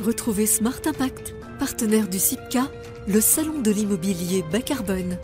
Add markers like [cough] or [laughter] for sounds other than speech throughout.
Retrouvez Smart Impact, partenaire du CIPCA, le salon de l'immobilier bas carbone.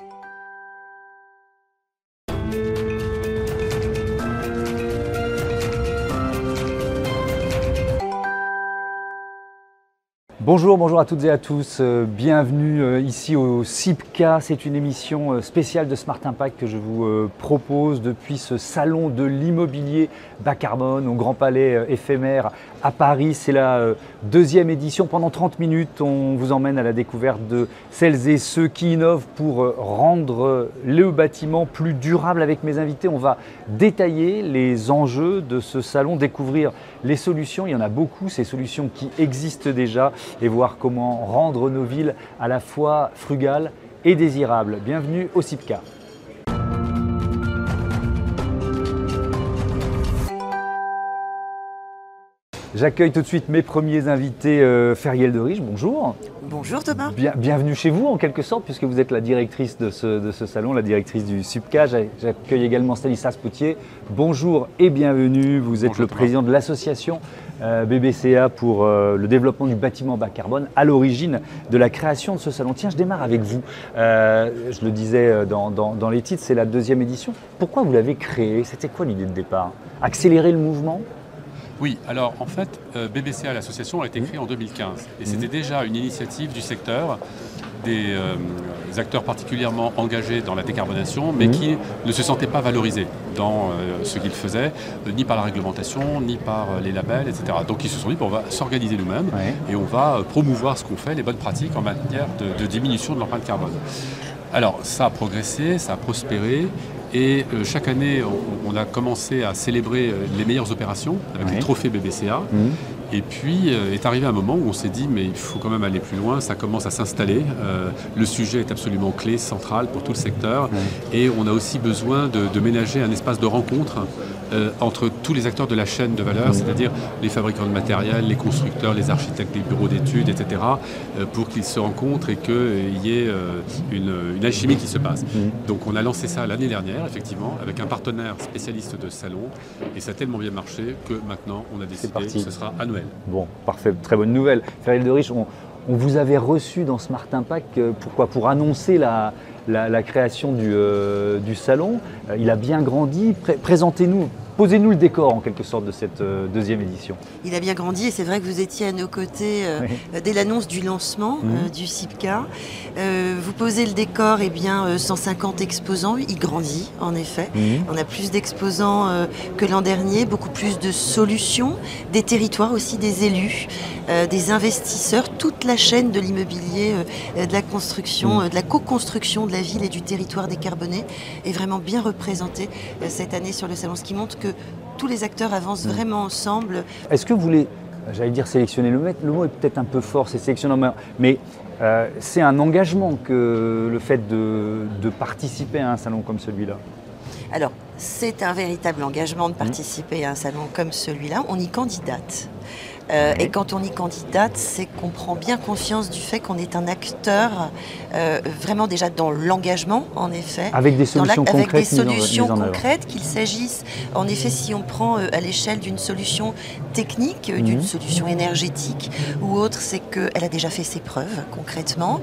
Bonjour, bonjour à toutes et à tous. Euh, bienvenue euh, ici au CIPCA. C'est une émission euh, spéciale de Smart Impact que je vous propose depuis ce salon de l'immobilier bas carbone au Grand Palais éphémère à Paris. C'est la deuxième édition. Pendant 30 minutes, on vous emmène à la découverte de celles et ceux qui innovent pour rendre le bâtiment plus durable. Avec mes invités, on va détailler les enjeux de ce salon, découvrir les solutions. Il y en a beaucoup, ces solutions qui existent déjà et voir comment rendre nos villes à la fois frugales et désirables. Bienvenue au CIPCA. J'accueille tout de suite mes premiers invités, euh, Feriel de Riche, bonjour. Bonjour Thomas. bienvenue chez vous en quelque sorte, puisque vous êtes la directrice de ce, salon, la directrice du SUPCA. J'accueille également Stanislas Poutier. Bonjour et bienvenue. Vous êtes le président de l'association euh, BBCA pour euh, le développement du bâtiment bas carbone, à l'origine de la création de ce salon. Tiens, je démarre avec vous. je le disais dans, dans les titres, c'est la deuxième édition. Pourquoi vous l'avez créé? C'était quoi l'idée de départ? Accélérer le mouvement? Oui, alors en fait, euh, BBCA, l'association, a été créée en 2015. Et c'était déjà une initiative du secteur, des, euh, acteurs particulièrement engagés dans la décarbonation, mais qui ne se sentaient pas valorisés dans euh, ce qu'ils faisaient, ni par la réglementation, ni par les labels, etc. Donc ils se sont dit, on va s'organiser nous-mêmes et on va promouvoir ce qu'on fait, les bonnes pratiques en matière de, de diminution de l'empreinte carbone. Alors ça a progressé, ça a prospéré, et euh, chaque année, on, a commencé à célébrer euh, les meilleures opérations avec les trophées BBCA. Mhm. Et puis euh, est arrivé un moment où on s'est dit mais il faut quand même aller plus loin, ça commence à s'installer. le sujet est absolument clé, central pour tout le secteur. Et on a aussi besoin de ménager un espace de rencontre euh, entre tous les acteurs de la chaîne de valeur, c'est-à-dire les fabricants de matériel, les constructeurs, les architectes, les bureaux d'études, etc., euh, pour qu'ils se rencontrent et qu'il y ait euh, une, alchimie qui se passe. Mm. Donc on a lancé ça l'année dernière, effectivement, avec un partenaire spécialiste de salon, et ça a tellement bien marché que maintenant on a décidé que ce sera annuel. Bon, parfait, très bonne nouvelle. Ferrel de Riche, on, vous avait reçu dans Smart Impact, pourquoi? Pour annoncer la, la, création du, euh, salon. Euh, il a bien grandi. Présentez-nous Posez-nous le décor en quelque sorte de cette euh, deuxième édition. Il a bien grandi et c'est vrai que vous étiez à nos côtés dès l'annonce du lancement mhm. du CIPCA. vous posez le décor, et eh bien 150 exposants, il grandit en effet. Mhm. On a plus d'exposants que l'an dernier, beaucoup plus de solutions, des territoires aussi, des élus, des investisseurs, toute la chaîne de l'immobilier, de la construction, mhm. de la co-construction de la ville et du territoire décarboné est vraiment bien représenté euh, cette année sur le salon, ce qui montre que tous les acteurs avancent mm. vraiment ensemble. Est-ce que vous voulez, j'allais dire sélectionner le mot, le mot est peut-être un peu fort, c'est sélectionner, mais euh, c'est un engagement que le fait de, participer à un salon comme celui-là Alors, c'est un véritable engagement de mm. participer à un salon comme celui-là. On y candidate. Euh, et quand on y candidate, c'est qu'on prend bien conscience du fait qu'on est un acteur euh, vraiment déjà dans l'engagement, en effet. Avec des solutions concrètes. Avec des solutions concrètes, qu'il s'agisse, en effet, si on prend euh, à l'échelle d'une solution technique, d'une mhm. solution énergétique ou autre, c'est qu'elle a déjà fait ses preuves concrètement,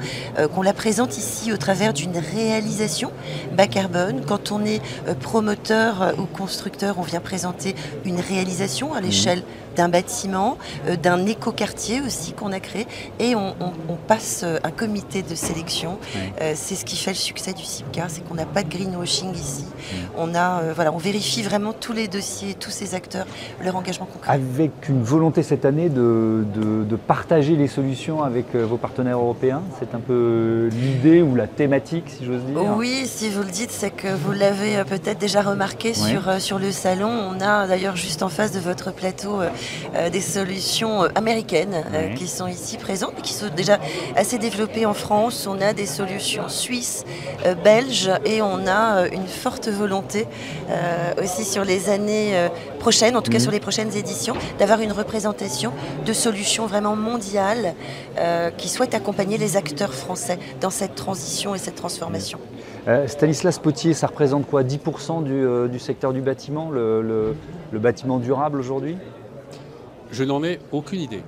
qu'on la présente ici au travers d'une réalisation bas carbone. Quand on est promoteur ou constructeur, on vient présenter une réalisation à mhm. l'échelle d'un bâtiment, euh, d'un écoquartier aussi qu'on a créé, et on, passe euh, un comité de sélection. Euh, c'est ce qui fait le succès du CIPCA, c'est qu'on n'a pas de greenwashing ici. On, a, voilà, on vérifie vraiment tous les dossiers, tous ces acteurs, leur engagement concret. Avec une volonté cette année de, de, partager les solutions avec vos partenaires européens, c'est un peu l'idée ou la thématique, si j'ose dire Oui, si vous le dites, c'est que vous l'avez peut-être déjà remarqué sur, sur le salon. On a d'ailleurs juste en face de votre plateau des solutions euh, américaines euh, qui sont ici présentes, qui sont déjà assez développées en France. On a des solutions suisses, euh, belges, et on a une forte volonté aussi sur les années prochaines, en tout cas sur les prochaines éditions, d'avoir une représentation de solutions vraiment mondiales qui souhaitent accompagner les acteurs français dans cette transition et cette transformation. Stanislas Potier, ça représente quoi? 10% du, secteur du bâtiment, le bâtiment durable aujourd'hui? Je n'en ai aucune idée.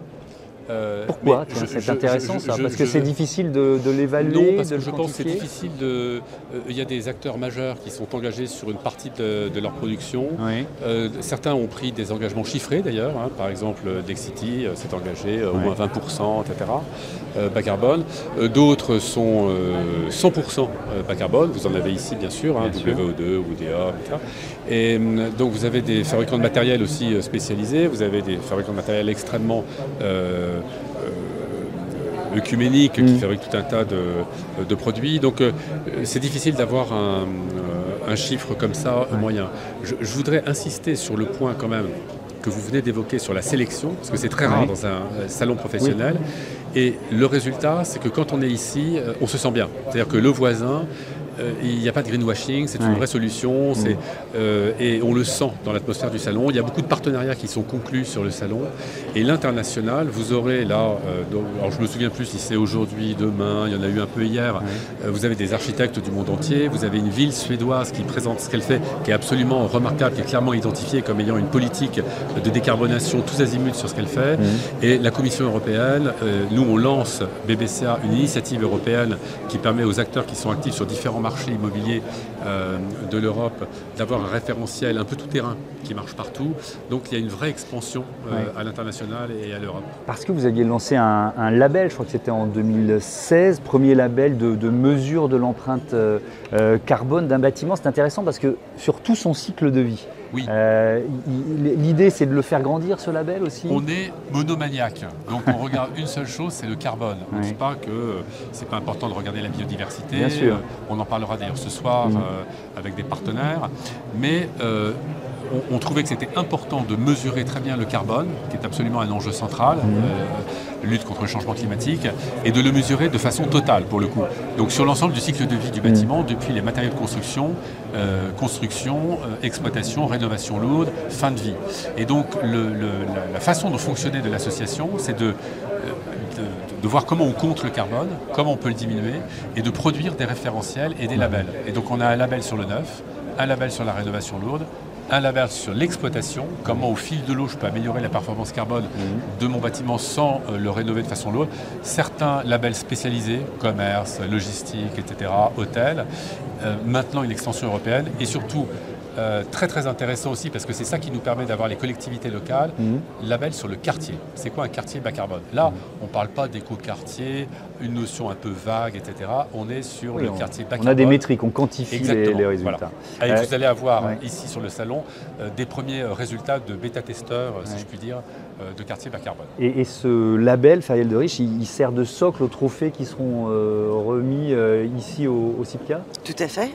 Euh, Pourquoi C'est intéressant ça, parce que c'est difficile de, l'évaluer. Non, parce que je pense que c'est difficile de. Euh, il y a des acteurs majeurs qui sont engagés sur une partie de, leur production. Euh, certains ont pris des engagements chiffrés d'ailleurs. Hein. Par exemple, Dexity s'est engagé au moins 20%, etc. bas carbone. D'autres sont 100% bas carbone. Vous en avez ici bien sûr, hein, WO2, UDA, etc. Et donc vous avez des fabricants de matériel aussi spécialisés. Vous avez des fabricants de matériel extrêmement euh, œcuménique qui mm. fabrique tout un tas de, produits. Donc euh, c'est difficile d'avoir un, euh, chiffre comme ça moyen. Je, voudrais insister sur le point quand même que vous venez d'évoquer sur la sélection, parce que c'est très rare dans un salon professionnel. Et le résultat, c'est que quand on est ici, on se sent bien. C'est-à-dire que le voisin euh, il n'y a pas de greenwashing, c'est une vraie solution, mm. euh, et on le sent dans l'atmosphère du salon. Il y a beaucoup de partenariats qui sont conclus sur le salon, et l'international, vous aurez là, euh, alors je me souviens plus si c'est aujourd'hui, demain, il y en a eu un peu hier, vous avez des architectes du monde entier, vous avez une ville suédoise qui présente ce qu'elle fait, qui est absolument remarquable, qui est clairement identifiée comme ayant une politique de décarbonation tous azimuts sur ce qu'elle fait, mm. et la Commission européenne, nous on lance BBCA, une initiative européenne qui permet aux acteurs qui sont actifs sur différents marché immobilier euh, de l'Europe d'avoir un référentiel un peu tout terrain qui marche partout. Donc il y a une vraie expansion euh, à l'international et à l'Europe. Parce que vous aviez lancé un, label, je crois que c'était en 2016, premier label de, mesure de l'empreinte euh, carbone d'un bâtiment. C'est intéressant parce que sur tout son cycle de vie, oui. Euh, l'idée, c'est de le faire grandir, ce label aussi On est monomaniaque. Donc, on [laughs] regarde une seule chose, c'est le carbone. On ne dit pas que c'est pas important de regarder la biodiversité. Bien sûr. On en parlera d'ailleurs ce soir mm. euh, avec des partenaires. Mais euh, on, trouvait que c'était important de mesurer très bien le carbone, qui est absolument un enjeu central, mmh. lutte contre le changement climatique, et de le mesurer de façon totale pour le coup. Donc sur l'ensemble du cycle de vie du bâtiment, mmh. depuis les matériaux de construction, euh, construction, euh, exploitation, rénovation lourde, fin de vie. Et donc la, façon de fonctionner de l'association, c'est de, de voir comment on compte le carbone, comment on peut le diminuer, et de produire des référentiels et des labels. Et donc on a un label sur le neuf, un label sur la rénovation lourde, un label sur l'exploitation, comment au fil de l'eau je peux améliorer la performance carbone mhm. de mon bâtiment sans euh, le rénover de façon lourde. Certains labels spécialisés, commerce, logistique, etc., hôtel. Euh, maintenant une extension européenne et surtout euh, très très intéressant aussi parce que c'est ça qui nous permet d'avoir les collectivités locales, mmh. label sur le quartier. C'est quoi un quartier bas carbone? Là, mhm. on ne parle pas d'éco-quartier, une notion un peu vague, etc. On est sur le quartier bas carbone. On a des métriques, on quantifie les, résultats. Et vous allez avoir ici sur le salon des premiers résultats de bêta-testeurs, si je puis dire, euh, de quartier bas carbone. Et, ce label Fariel de Riche, il, sert de socle aux trophées qui seront euh, remis euh, ici au, CIPCA Tout à fait.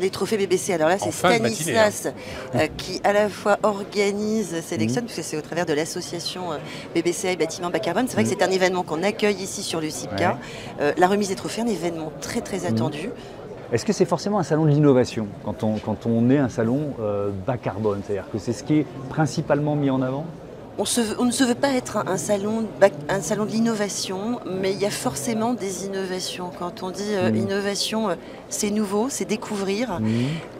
les trophées BBC, alors là c'est Stanislas hein. qui à la fois organise, sélectionne, mmh. puisque c'est au travers de l'association BBCA et Bâtiment Bas Carbone. C'est vrai que mmh. c'est un événement qu'on accueille ici sur le CIPCA. la remise des trophées, un événement très très mmh. attendu. Est-ce que c'est forcément un salon de l'innovation quand on, quand on est un salon bas carbone? C'est-à-dire que c'est ce qui est principalement mis en avant? On, ne se veut pas être un, salon, un salon de l'innovation, mais il y a forcément des innovations. Quand on dit euh, mmh. innovation, euh, c'est nouveau, c'est découvrir. Mmh.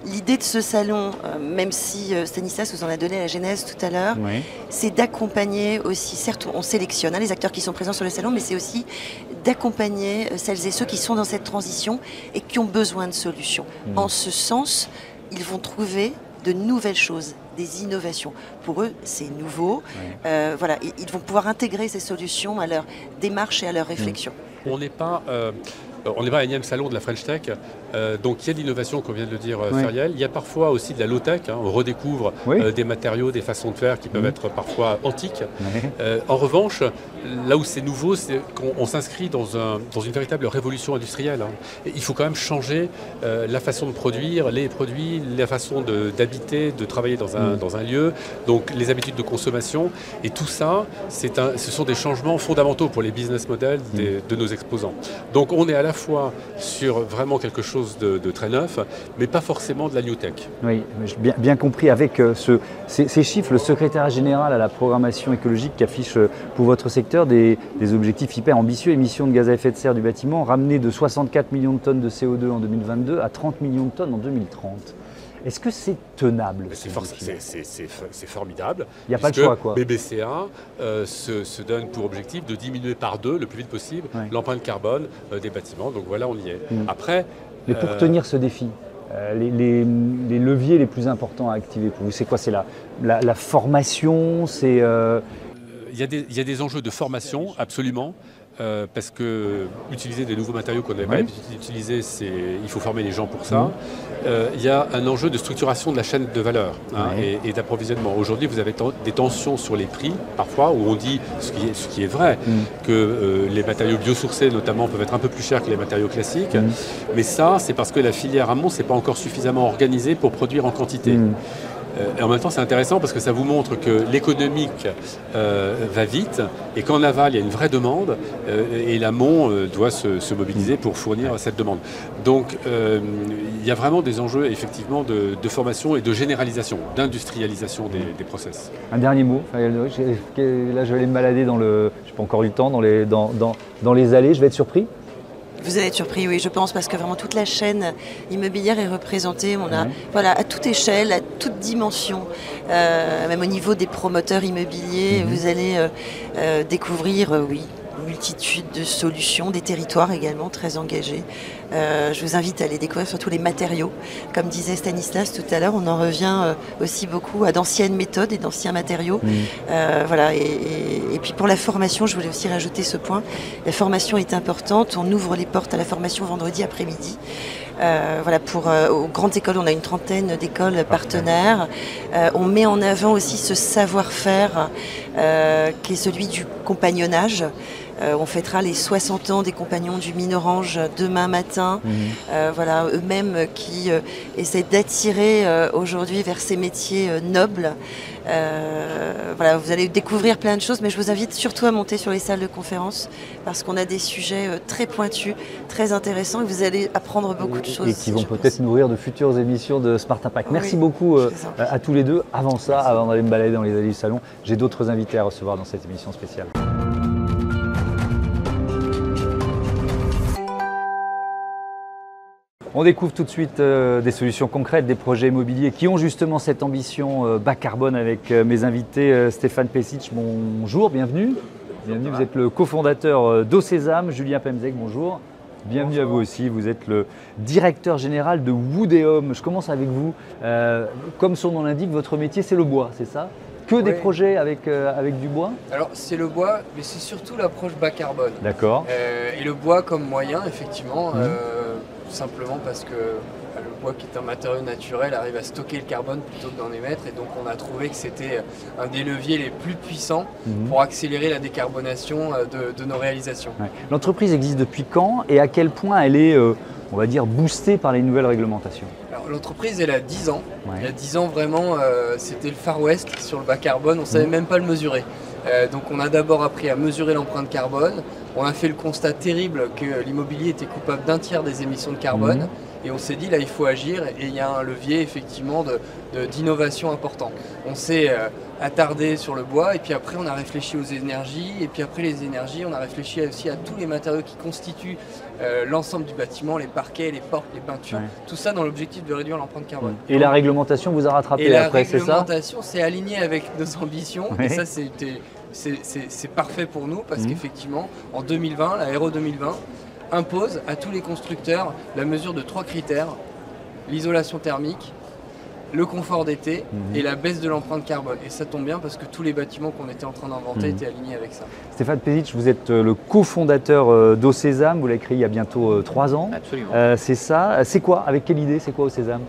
L'idée de ce salon, euh, même si Stanislas vous en a donné la genèse tout à l'heure, c'est d'accompagner aussi, certes on sélectionne hein, les acteurs qui sont présents sur le salon, mais c'est aussi d'accompagner celles et ceux qui sont dans cette transition et qui ont besoin de solutions. Mmh. En ce sens, ils vont trouver de nouvelles choses, des innovations. Pour eux, c'est nouveau. Euh, voilà, ils vont pouvoir intégrer ces solutions à leur démarche et à leur réflexion. On n'est pas euh, on n'est pas à l'énième salon de la French Tech, euh, donc il y a de l'innovation, comme vient de le dire euh, Feriel. Il y a parfois aussi de la low-tech, hein. on redécouvre des matériaux, des façons de faire qui peuvent mhm. être parfois antiques. en revanche, là où c'est nouveau, c'est qu'on s'inscrit dans, une véritable révolution industrielle. Hein. il faut quand même changer la façon de produire, les produits, la façon d'habiter, de, travailler mhm. dans un, lieu, donc les habitudes de consommation. Et tout ça, un, ce sont des changements fondamentaux pour les business models mhm. de nos exposants. Donc on est à la fois sur vraiment quelque chose de, très neuf, mais pas forcément de la new tech. Oui, bien, bien compris. Avec euh, ce, ces, chiffres, le secrétaire général à la programmation écologique qui affiche euh, pour votre secteur des, objectifs hyper ambitieux, émissions de gaz à effet de serre du bâtiment ramenées de 64 millions de tonnes de CO2 en 2022 à 30 millions de tonnes en 2030. Est-ce que c'est tenable ce C'est for- formidable. Il n'y a pas puisque choix, quoi. BBCA euh, se, se donne pour objectif de diminuer par deux, le plus vite possible, Ouais. l'empreinte carbone euh, des bâtiments. Donc voilà, on y est. Mm. Après, Mais pour euh, tenir ce défi, les, les- les leviers les plus importants à activer pour vous, c'est quoi? C'est la, la, la formation C'est il y, a des- il y a des enjeux de formation, absolument. Euh, parce que utiliser des nouveaux matériaux qu'on n'avait pas c'est il faut former les gens pour ça. Euh, il y a un enjeu de structuration de la chaîne de valeur hein, et, et d'approvisionnement. Aujourd'hui, vous avez des tensions sur les prix, parfois, où on dit, ce qui est, ce qui est vrai, Mm. que euh, les matériaux biosourcés, notamment, peuvent être un peu plus chers que les matériaux classiques. Mm. Mais ça, c'est parce que la filière amont, c'est pas encore suffisamment organisée pour produire en quantité. Euh, et en même temps, c'est intéressant parce que ça vous montre que l'économique euh, va vite et qu'en aval, il y a une vraie demande euh, et l'amont doit se, se mobiliser pour fournir cette demande. Donc, il y a vraiment des enjeux, effectivement, de, formation et de généralisation, d'industrialisation des, des process. un dernier mot. Là, je vais aller me balader dans le. Je n'ai pas encore eu le temps dans les, dans, dans, dans les allées. Je vais être surpris. Vous allez être surpris, oui, je pense, parce que vraiment toute la chaîne immobilière est représentée. On a, Ouais. voilà, à toute échelle, à toute dimension, euh, même au niveau des promoteurs immobiliers, Mhm. vous allez euh, euh, découvrir, oui, multitude de solutions, des territoires également très engagés. Euh, je vous invite à aller découvrir surtout les matériaux. Comme disait Stanislas tout à l'heure, on en revient euh, aussi beaucoup à d'anciennes méthodes et d'anciens matériaux. Euh, voilà, et, et- et puis pour la formation, je voulais aussi rajouter ce point. La formation est importante. On ouvre les portes à la formation vendredi après-midi. Euh, voilà, pour aux grandes écoles, on a une trentaine d'écoles partenaires. On met en avant aussi ce savoir-faire qui est celui du compagnonnage. Euh, on fêtera les 60 ans des compagnons du Mine-Orange demain matin. Euh, voilà, eux-mêmes qui euh, essaient d'attirer aujourd'hui vers ces métiers nobles. Voilà, vous allez découvrir plein de choses, mais je vous invite surtout à monter sur les salles de conférence parce qu'on a des sujets très pointus, très intéressants et vous allez apprendre beaucoup de choses. Et qui vont peut-être nourrir de futures émissions de Smart Impact. Merci Oui, beaucoup à tous les deux. Avant ça, avant d'aller me balader dans les allées du salon, j'ai d'autres invités à recevoir dans cette émission spéciale. On découvre tout de suite euh, des solutions concrètes, des projets immobiliers qui ont justement cette ambition euh, bas carbone avec euh, mes invités Stéphane Pesic, bonjour, bienvenue. Bienvenue, vous êtes le cofondateur euh, d'Océsam, Julien Pemzek, bonjour. Bienvenue à vous aussi, vous êtes le directeur général de Woodéum. Je commence avec vous. Comme son nom l'indique, votre métier c'est le bois, c'est ça? Que des projets avec, euh, avec du bois? Alors c'est le bois, mais c'est surtout l'approche bas carbone. D'accord. Euh, et le bois comme moyen, effectivement, Mhm. euh, tout simplement parce que bah, le bois qui est un matériau naturel arrive à stocker le carbone plutôt que d'en émettre. Et donc on a trouvé que c'était un des leviers les plus puissants Mhm. pour accélérer la décarbonation euh, de, de nos réalisations. Ouais. L'entreprise existe depuis quand et à quel point elle est, euh, on va dire, boostée par les nouvelles réglementations? L'entreprise elle a 10 ans. Ouais. Il y a 10 ans vraiment euh, c'était le Far West sur le bas carbone, on ne savait Mhm. même pas le mesurer. Euh, donc on a d'abord appris à mesurer l'empreinte carbone, on a fait le constat terrible que l'immobilier était coupable d'un tiers des émissions de carbone Mhm. et on s'est dit là il faut agir et il y a un levier effectivement de- de- d'innovation important. On s'est euh, attardé sur le bois et puis après on a réfléchi aux énergies et puis après les énergies on a réfléchi aussi à tous les matériaux qui constituent euh, l'ensemble du bâtiment, les parquets, les portes, les peintures, Ouais. tout ça dans l'objectif de réduire l'empreinte carbone. Et la réglementation vous a rattrapé Et la après, c'est ça? réglementation s'est alignée avec nos ambitions. Et ça, c'était- c'est parfait pour nous parce Mhm. qu'effectivement, en 2020, la RO 2020 impose à tous les constructeurs la mesure de trois critères l'isolation thermique, le confort d'été Mhm. et la baisse de l'empreinte carbone. Et ça tombe bien parce que tous les bâtiments qu'on était en train d'inventer Mhm. étaient alignés avec ça. Stéphane Pesic, vous êtes euh, le cofondateur euh, d'Océsam, vous l'avez créé il y a bientôt euh, trois ans. Absolument. Euh, c'est ça. C'est quoi? Avec quelle idée? C'est quoi Océsam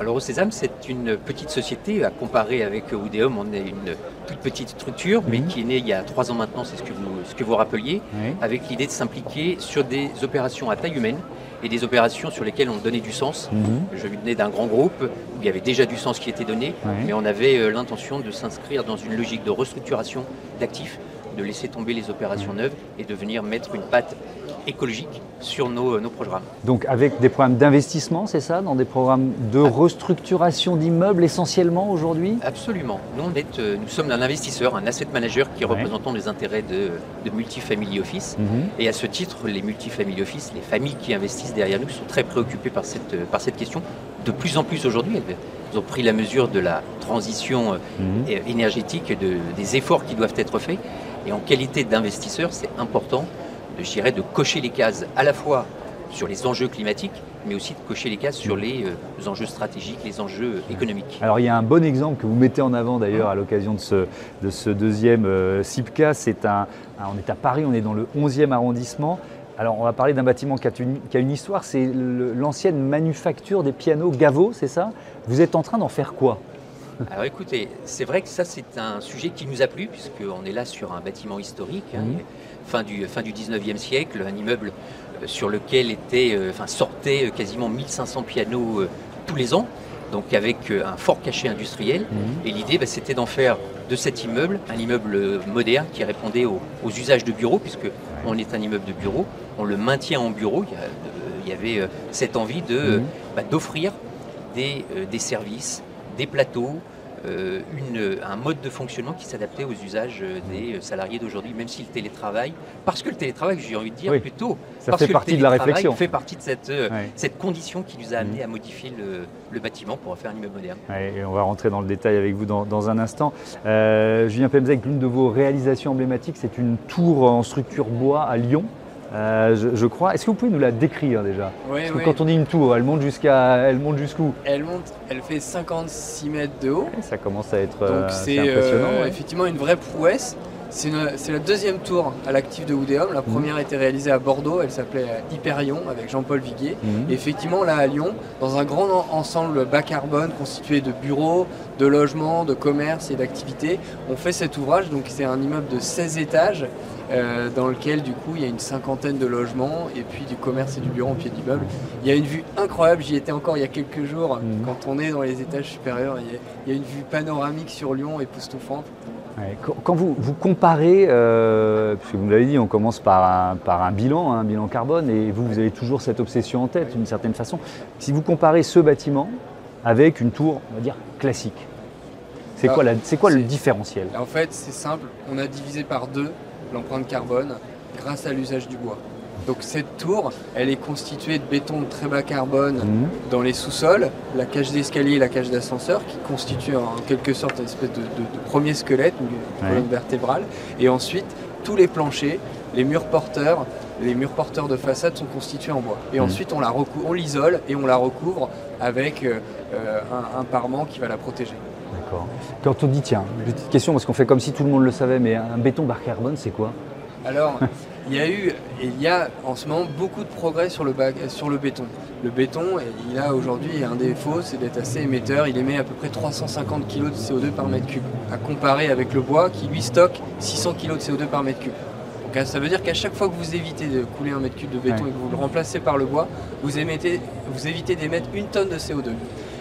Alors Océsam, c'est une petite société à comparer avec Oudéum. On est une toute petite structure, mais Mhm. qui est née il y a trois ans maintenant, c'est ce que vous, ce que vous rappeliez, Oui. avec l'idée de s'impliquer sur des opérations à taille humaine et des opérations sur lesquelles on donnait du sens. Mhm. Je venais d'un grand groupe où il y avait déjà du sens qui était donné, mais on avait euh, l'intention de s'inscrire dans une logique de restructuration d'actifs, de laisser tomber les opérations neuves et de venir mettre une patte écologique sur nos, nos programmes. Donc avec des programmes d'investissement, c'est ça Dans des programmes de restructuration d'immeubles essentiellement aujourd'hui? Absolument. Nous, on est, euh, nous sommes un investisseur, un asset manager qui Ouais. représentons les intérêts de, de multifamily office. Mhm. Et à ce titre, les multifamily office, les familles qui investissent derrière nous sont très préoccupées par cette, euh, par cette question de plus en plus aujourd'hui, elles ont pris la mesure de la transition mhm. énergétique et des efforts qui doivent être faits. Et en qualité d'investisseur, c'est important, je dirais, de cocher les cases à la fois sur les enjeux climatiques, mais aussi de cocher les cases sur les, euh, enjeux stratégiques, les enjeux économiques. Alors il y a un bon exemple que vous mettez en avant d'ailleurs à l'occasion de ce, de ce deuxième euh, CIPCA. C'est un, on est à Paris, on est dans le 11e arrondissement. Alors on va parler d'un bâtiment qui a une, qui a une histoire, c'est l'ancienne manufacture des pianos Gaveau, c'est ça? Vous êtes en train d'en faire quoi? Alors écoutez, c'est vrai que ça c'est un sujet qui nous a plu puisqu'on est là sur un bâtiment historique, hein, fin, du, fin du 19e siècle, un immeuble sur lequel était, euh, enfin, sortaient quasiment 1500 pianos euh, tous les ans, donc avec euh, un fort cachet industriel. Mhm. Et l'idée, bah, c'était d'en faire de cet immeuble un immeuble moderne qui répondait aux, usages de bureau, puisque on est un immeuble de bureau, on le maintient en bureau. Il y, avait cette envie de, mhm. bah, d'offrir des, des services, des plateaux, euh, une, un mode de fonctionnement qui s'adaptait aux usages euh, des salariés d'aujourd'hui, même si le télétravail, parce que le télétravail, j'ai envie de dire plutôt, ça parce fait partie de la réflexion. fait partie de cette, euh, cette condition qui nous a amené mmh. à modifier le, bâtiment pour en faire un immeuble moderne. et on va rentrer dans le détail avec vous dans, dans un instant. Julien Pemzek, l'une de vos réalisations emblématiques, c'est une tour en structure bois à Lyon. Euh, je, crois. Est-ce que vous pouvez nous la décrire déjà Parce que quand on dit une tour, elle monte jusqu'à, elle monte jusqu'où Elle monte, elle fait 56 mètres de haut. ça commence à être Donc euh, c'est euh, effectivement une vraie prouesse. C'est la deuxième tour à l'actif de Oudéum. La mhm. première a été réalisée à Bordeaux, elle s'appelait Hyperion avec Jean-Paul Viguier. Mhm. effectivement, là à Lyon, dans un grand ensemble bas carbone constitué de bureaux, de logements, de commerces et d'activités, on fait cet ouvrage. Donc c'est un immeuble de 16 étages euh, dans lequel du coup il y a une cinquantaine de logements et puis du commerce et du bureau en pied d'immeuble. Il y a une vue incroyable, j'y étais encore il y a quelques jours, mhm. quand on est dans les étages supérieurs, il y, a, une vue panoramique sur Lyon époustouflante. Quand vous, vous comparez, euh, puisque vous l'avez dit, on commence par un, par un bilan, un bilan carbone, et vous, vous avez toujours cette obsession en tête d'une certaine façon. Si vous comparez ce bâtiment avec une tour, on va dire, classique, c'est quoi, quoi le différentiel? En fait, c'est simple, on a divisé par deux l'empreinte carbone grâce à l'usage du bois. Donc cette tour, elle est constituée de béton de très bas carbone mhm. dans les sous-sols, la cage d'escalier et la cage d'ascenseur qui constituent en quelque sorte une espèce de, premier squelette, une colonne vertébrale. Et ensuite, tous les planchers, les murs porteurs, les murs porteurs de façade sont constitués en bois. Et mhm. ensuite, on, l'isole et on la recouvre avec euh, un, un parement qui va la protéger. D'accord. Quand on dit, tiens, petite question, parce qu'on fait comme si tout le monde le savait, mais un béton bar carbone, c'est quoi? Alors, [laughs] il y a eu, il y a en ce moment beaucoup de progrès sur le, sur le béton. Le béton, il a aujourd'hui un défaut, c'est d'être assez émetteur. Il émet à peu près 350 kg de CO2 par mètre cube, à comparer avec le bois qui lui stocke 600 kg de CO2 par mètre cube. Donc ça veut dire qu'à chaque fois que vous évitez de couler un mètre cube de béton et que vous le remplacez par le bois, vous, émettez, vous évitez d'émettre une tonne de CO2.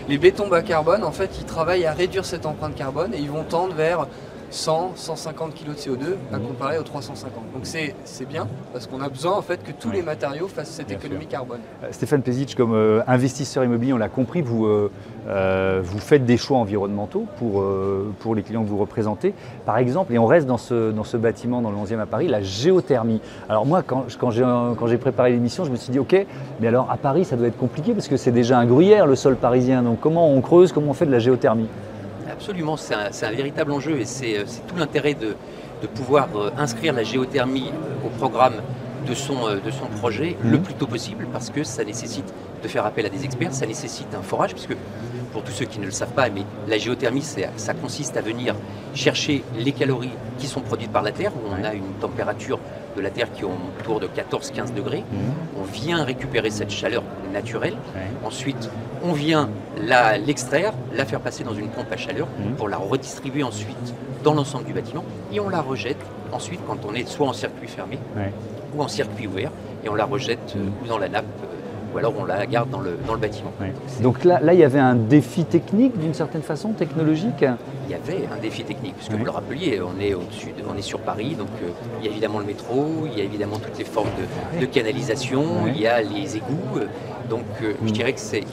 Les bétons bas carbone, en fait, ils travaillent à réduire cette empreinte carbone et ils vont tendre vers 100, 150 kg de CO2 à comparer aux 350. Donc c'est bien parce qu'on a besoin en fait que tous les matériaux fassent cette économie carbone. Euh, Stéphane Pezic, comme euh, investisseur immobilier, on l'a compris, vous, euh, vous faites des choix environnementaux pour, pour les clients que vous représentez. Par exemple, et on reste dans ce, dans ce bâtiment dans le 11e à Paris, la géothermie. Alors moi, quand, quand j'ai préparé l'émission, je me suis dit, ok, mais alors à Paris, ça doit être compliqué parce que c'est déjà un gruyère le sol parisien. Donc comment on creuse, comment on fait de la géothermie? Absolument, c'est un, véritable enjeu et c'est euh, tout l'intérêt de, pouvoir euh, inscrire la géothermie euh, au programme de son, de son projet le mhm. plus tôt possible parce que ça nécessite de faire appel à des experts, ça nécessite un forage puisque pour tous ceux qui ne le savent pas, mais la géothermie, ça consiste à venir chercher les calories qui sont produites par la Terre, où on a une température de la Terre qui est autour de 14-15 degrés. Mhm. On vient récupérer cette chaleur naturelle. Ensuite, on vient l'extraire, la, faire passer dans une pompe à chaleur mhm. pour la redistribuer ensuite dans l'ensemble du bâtiment. Et on la rejette ensuite quand on est soit en circuit fermé ou en circuit ouvert. Et on la rejette mhm. ou dans la nappe ou alors on la garde dans le, dans le bâtiment. Donc là, là, il y avait un défi technique d'une certaine façon, technologique Il y avait un défi technique, puisque vous le rappeliez, on est, au-dessus on est sur Paris, donc euh, il y a évidemment le métro, il y a évidemment toutes les formes de, canalisation, il y a les égouts, euh, donc euh, je mm. dirais que c'est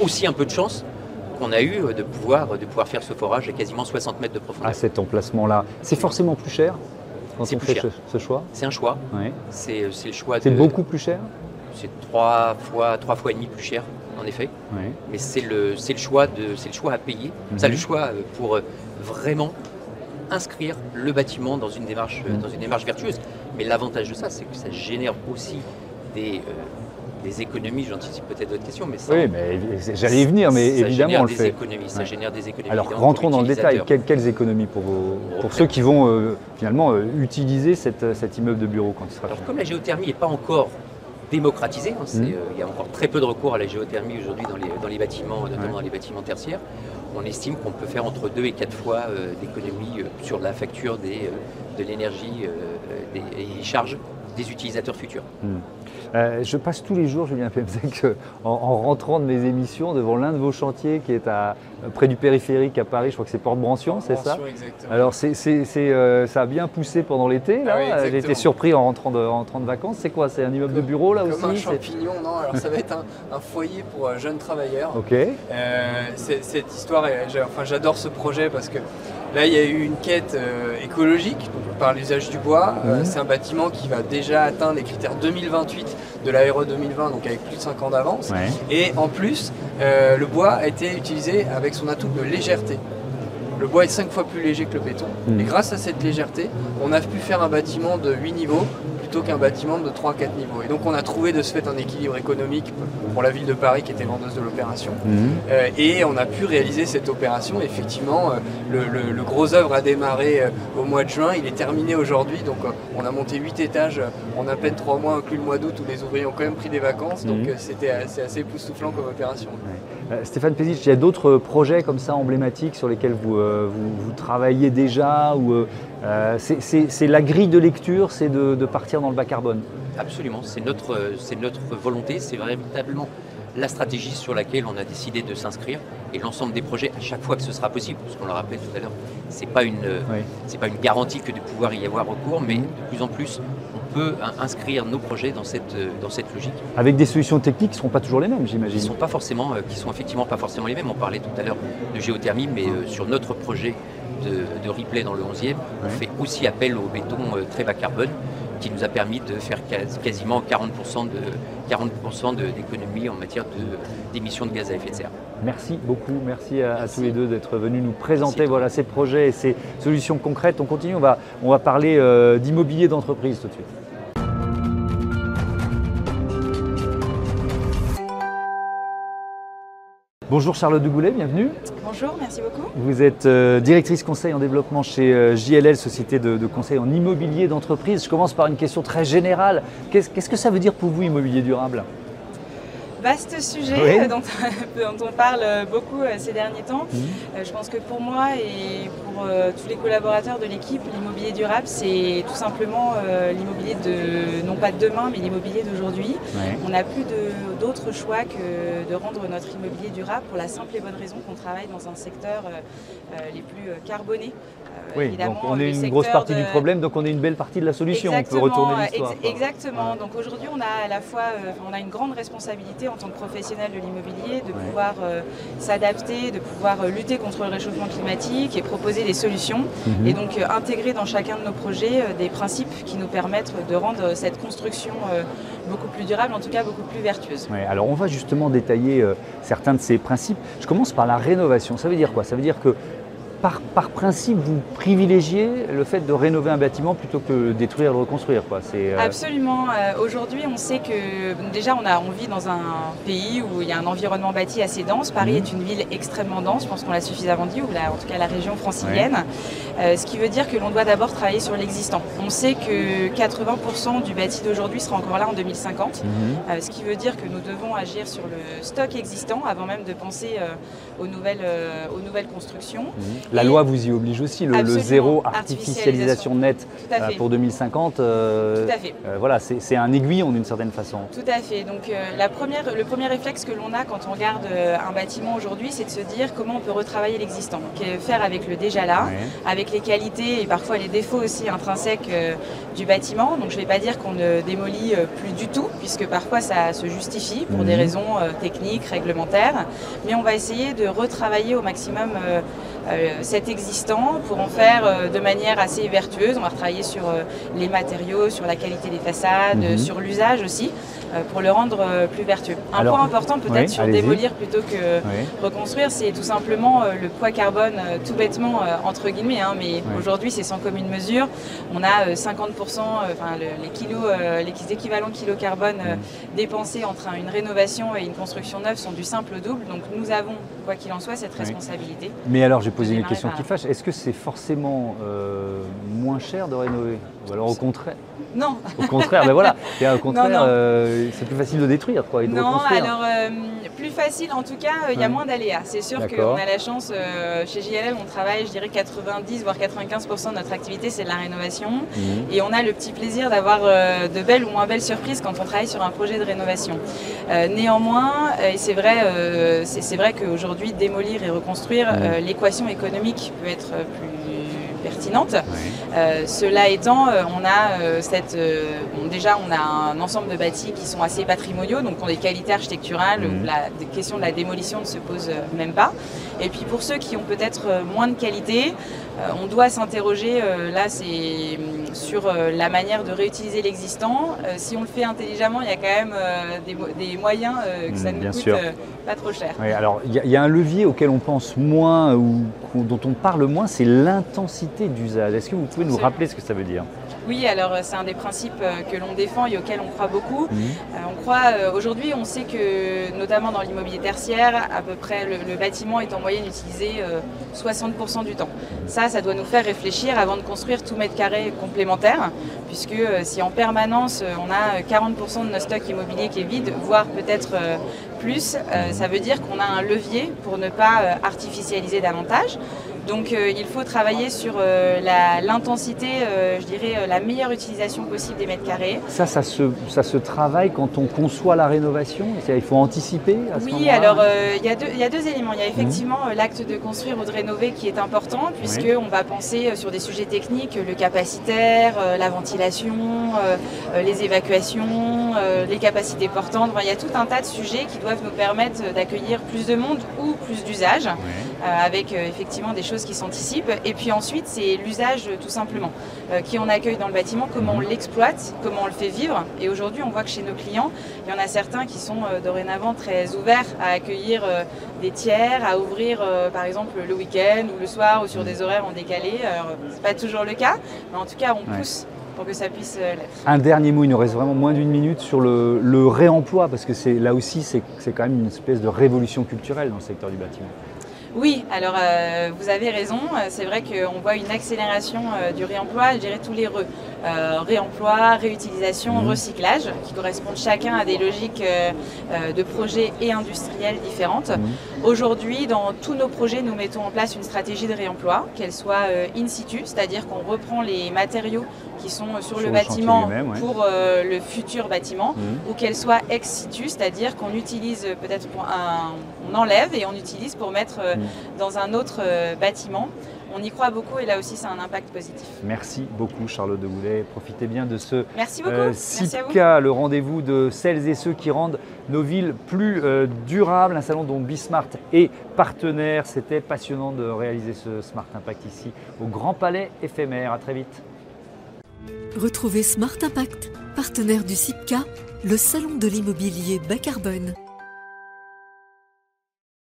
aussi un peu de chance qu'on a eu de pouvoir, de pouvoir faire ce forage à quasiment 60 mètres de profondeur. À cet emplacement-là. C'est forcément plus cher quand on fait Ce, choix C'est un choix. C'est le choix C'est beaucoup plus cher c'est trois fois, trois fois et demi plus cher en effet. Mais c'est le, le, choix de, le choix à payer. C'est le mhm. choix pour vraiment inscrire le bâtiment dans une démarche, mhm. dans une démarche vertueuse. Mais l'avantage de ça, c'est que ça génère aussi des, des économies, j'anticipe peut-être d'autres questions, mais ça, Oui, mais j'allais y venir, mais évidemment on le fait. Économies, Ça génère des économies. Alors rentrons dans le détail. Quelles, économies pour, pour ceux qui vont euh, finalement euh, utiliser cette, cet immeuble de bureau quand il sera Alors comme la géothermie n'est pas encore démocratisée, hein, mmh. euh, il y a encore très peu de recours à la géothermie aujourd'hui dans les, dans les bâtiments, notamment dans les bâtiments tertiaires, on estime qu'on peut faire entre deux et quatre fois d'économies sur la facture des, de l'énergie des, et charges des utilisateurs futurs. Mmh. Euh, je passe tous les jours, Julien Pemzec, [laughs] en, en, rentrant de mes émissions devant l'un de vos chantiers qui est à, près du périphérique à Paris, je crois que c'est Porte-Brancion, c'est ça exactement. Alors c'est, euh, ça a bien poussé pendant l'été, là. Ah J'ai été surpris en rentrant de, rentrant de vacances. C'est quoi C'est un immeuble de bureau là aussi Comme un champignon, non. Alors ça va être un, foyer pour euh, jeunes travailleurs. Ok. cette histoire, enfin, j'adore ce projet parce que Là, il y a eu une quête euh, écologique par l'usage du bois. Euh, mhm. c'est un bâtiment qui va déjà atteindre les critères 2028 de l'ARE 2020, donc avec plus de 5 ans d'avance. Et en plus, euh, le bois a été utilisé avec son atout de légèreté. Le bois est 5 fois plus léger que le béton. Mhm. Et grâce à cette légèreté, on a pu faire un bâtiment de 8 niveaux plutôt qu'un bâtiment de 3-4 niveaux. Et donc on a trouvé de ce fait un équilibre économique pour la ville de Paris qui était vendeuse de l'opération. Mhm. Euh, et on a pu réaliser cette opération. Effectivement, euh, le, gros œuvre a démarré euh, au mois de juin, il est terminé aujourd'hui. Donc on a monté 8 étages en à peine 3 mois, inclus le mois d'août où les ouvriers ont quand même pris des vacances. Donc mhm. c'était assez, assez époustouflant comme opération. Stéphane Pézic, il y a d'autres projets comme ça emblématiques sur lesquels vous, vous, travaillez déjà ou c'est la grille de lecture, c'est de, de partir dans le bas carbone. Absolument, c'est notre, notre volonté, c'est véritablement la stratégie sur laquelle on a décidé de s'inscrire et l'ensemble des projets à chaque fois que ce sera possible, parce qu'on le rappelle tout à l'heure, c'est pas une c'est pas une garantie que de pouvoir y avoir recours, mais de plus en plus peut inscrire nos projets dans cette dans cette logique. Avec des solutions techniques qui ne seront pas toujours les mêmes, j'imagine. Qui sont pas forcément, euh, qui sont effectivement pas forcément les mêmes. On parlait tout à l'heure de géothermie, mais euh, sur notre projet de, de, replay dans le 11e, on fait aussi appel au béton euh, très bas carbone qui nous a permis de faire quasiment 40% de 40% d'économie en matière d'émissions de, gaz à effet de serre. Merci beaucoup, merci à, tous les deux d'être venus nous présenter voilà, ces projets et ces solutions concrètes. On continue, on va, on va parler euh, d'immobilier d'entreprise tout de suite. Bonjour Charlotte Dugoulet, bienvenue. Bonjour, merci beaucoup. Vous êtes euh, directrice conseil en développement chez euh, JLL, société de, conseil en immobilier d'entreprise. Je commence par une question très générale. Qu'est-ce que ça veut dire pour vous immobilier durable? Vaste sujet [laughs] dont, on parle beaucoup euh, ces derniers temps. Mhm. Euh, je pense que pour moi et pour euh, tous les collaborateurs de l'équipe, l'immobilier durable, c'est tout simplement l'immobilier de, non pas de demain, mais l'immobilier d'aujourd'hui. On n'a plus d'autre choix que de rendre notre immobilier durable pour la simple et bonne raison qu'on travaille dans un secteur les plus carbonés. Oui, donc on est une grosse partie du problème, donc on est une belle partie de la solution. on peut retourner l'histoire. exactement. Donc aujourd'hui, on a à la fois, on a une grande responsabilité en tant que professionnel de l'immobilier, de pouvoir euh, s'adapter, de pouvoir euh, lutter contre le réchauffement climatique et proposer des solutions. Mhm. Et donc euh, intégrer dans chacun de nos projets des principes qui nous permettent de rendre cette construction beaucoup plus durable, en tout cas beaucoup plus vertueuse. alors on va justement détailler certains de ces principes. Je commence par la rénovation. Ça veut dire quoi? Ça veut dire que par, principe, vous privilégiez le fait de rénover un bâtiment plutôt que de détruire et le reconstruire. Quoi. Euh, Absolument. Euh, aujourd'hui, on sait que déjà, on, a, on vit dans un pays où il y a un environnement bâti assez dense. Paris mhm. est une ville extrêmement dense, je pense qu'on l'a suffisamment dit, ou en tout cas la région francilienne. Euh, ce qui veut dire que l'on doit d'abord travailler sur l'existant. On sait que 80% du bâti d'aujourd'hui sera encore là en 2050, mhm. ce qui veut dire que nous devons agir sur le stock existant avant même de penser aux, nouvelles, aux nouvelles constructions. Mhm. La loi vous y oblige aussi, le, zéro artificialisation, nette euh, pour 2050. Euh, Tout à fait. Euh, voilà, c'est un aiguillon d'une certaine façon. Tout à fait. Donc la première, le premier réflexe que l'on a quand on regarde un bâtiment aujourd'hui, c'est de se dire comment on peut retravailler l'existant. faire avec le déjà là, avec les qualités et parfois les défauts aussi intrinsèques du bâtiment. Donc je ne vais pas dire qu'on ne démolit plus du tout, puisque parfois ça se justifie pour des mhm. raisons techniques, réglementaires, mais on va essayer de retravailler au maximum cet existant pour en faire de manière assez vertueuse. On va retravailler sur les matériaux, sur la qualité des façades, mhm. sur l'usage aussi. Euh, pour le rendre euh, plus vertueux. Un point important peut-être sur démolir plutôt que reconstruire, c'est tout simplement euh, le poids carbone, tout bêtement entre guillemets, hein, mais aujourd'hui c'est sans commune mesure. On a 50%, enfin les kilos, les équivalents kilos carbone dépensés entre une rénovation et une construction neuve sont du simple au double. Donc nous avons, quoi qu'il en soit, cette responsabilité. Mais alors j'ai posé une question qui fâche. Est-ce que c'est forcément moins cher de rénover? Ou alors au contraire Non. Au contraire, mais voilà. [laughs] Et au contraire, c'est plus facile de détruire, quoi. Et de non, alors euh, plus facile, en tout cas, euh, il y a moins d'aléas. C'est sûr qu'on a la chance, euh, chez JLL, on travaille, je dirais, 90 voire 95% de notre activité, c'est de la rénovation. Mhm. Et on a le petit plaisir d'avoir de belles ou moins belles surprises quand on travaille sur un projet de rénovation. néanmoins, et c'est vrai, c'est vrai qu'aujourd'hui, démolir et reconstruire, mhm. l'équation économique peut être plus pertinente. Euh, cela étant, euh, on a euh, cette, déjà on a un ensemble de bâtis qui sont assez patrimoniaux, donc ont des qualités architecturales où mmh. la question de la démolition ne se pose même pas. Et puis pour ceux qui ont peut-être moins de qualité, on doit s'interroger là c'est mmh, sur la manière de réutiliser l'existant. si on le fait intelligemment, il y a quand même des, moyens que ça mmh, ne coûte pas trop cher. alors il y, y, a un levier auquel on pense moins ou dont on parle moins, c'est l'intensité d'usage. Est-ce que vous pouvez nous rappeler ce que ça veut dire? Oui, alors euh, c'est un des principes euh, que l'on défend et auxquels on croit beaucoup. Mhm. Euh, on croit aujourd'hui, on sait que notamment dans l'immobilier tertiaire, à peu près le, bâtiment est en moyenne utilisé 60% du temps. Ça, ça doit nous faire réfléchir avant de construire tout mètre carré complémentaire, puisque si en permanence on a 40% de nos stocks immobiliers qui est vide, voire peut-être plus, ça veut dire qu'on a un levier pour ne pas artificialiser davantage. Donc euh, il faut travailler sur euh, l'intensité, euh, je dirais la meilleure utilisation possible des mètres carrés. Ça, ça se, ça se travaille quand on conçoit la rénovation? Il faut anticiper à ce Oui, alors il y, y, a deux éléments. Il y a effectivement mmh. l'acte de construire ou de rénover qui est important, puisqu'on va penser sur des sujets techniques, le capacitaire, la ventilation, les évacuations, les capacités portantes. il y a tout un tas de sujets qui doivent nous permettre d'accueillir plus de monde ou plus d'usage, avec effectivement des choses qui s'anticipent. Et puis ensuite, c'est l'usage tout simplement. Euh, qui on accueille dans le bâtiment, comment on l'exploite, comment on le fait vivre. Et aujourd'hui, on voit que chez nos clients, il y en a certains qui sont euh, dorénavant très ouverts à accueillir euh, des tiers, à ouvrir par exemple le week-end ou le soir ou sur des horaires en décalé. C'est pas toujours le cas, mais en tout cas, on pousse pour que ça puisse l'être. Un dernier mot, il nous reste vraiment moins d'une minute sur le, le réemploi, parce que là aussi, c'est quand même une espèce de révolution culturelle dans le secteur du bâtiment. Oui, alors euh, vous avez raison. C'est vrai qu'on voit une accélération euh, du réemploi, je dirais tous les re. Euh, réemploi, réutilisation, mhm. recyclage, qui correspondent chacun à des logiques de projets et industriels différentes. Mhm. Aujourd'hui, dans tous nos projets, nous mettons en place une stratégie de réemploi, qu'elle soit in situ, c'est-à-dire qu'on reprend les matériaux qui sont sur, le bâtiment pour le futur bâtiment, mhm. ou qu'elle soit ex situ, c'est-à-dire qu'on utilise peut-être pour un, on enlève et on utilise pour mettre dans un autre euh, bâtiment. On y croit beaucoup et là aussi c'est un impact positif. Merci beaucoup Charlotte de Goulet. Profitez bien de ce Merci beaucoup. Euh, le rendez-vous de celles et ceux qui rendent nos villes plus euh, durables. Un salon dont Bismart est partenaire. C'était passionnant de réaliser ce Smart Impact ici au Grand Palais éphémère. À très vite. Retrouvez Smart Impact, partenaire du CIPCA, le salon de l'immobilier bas carbone.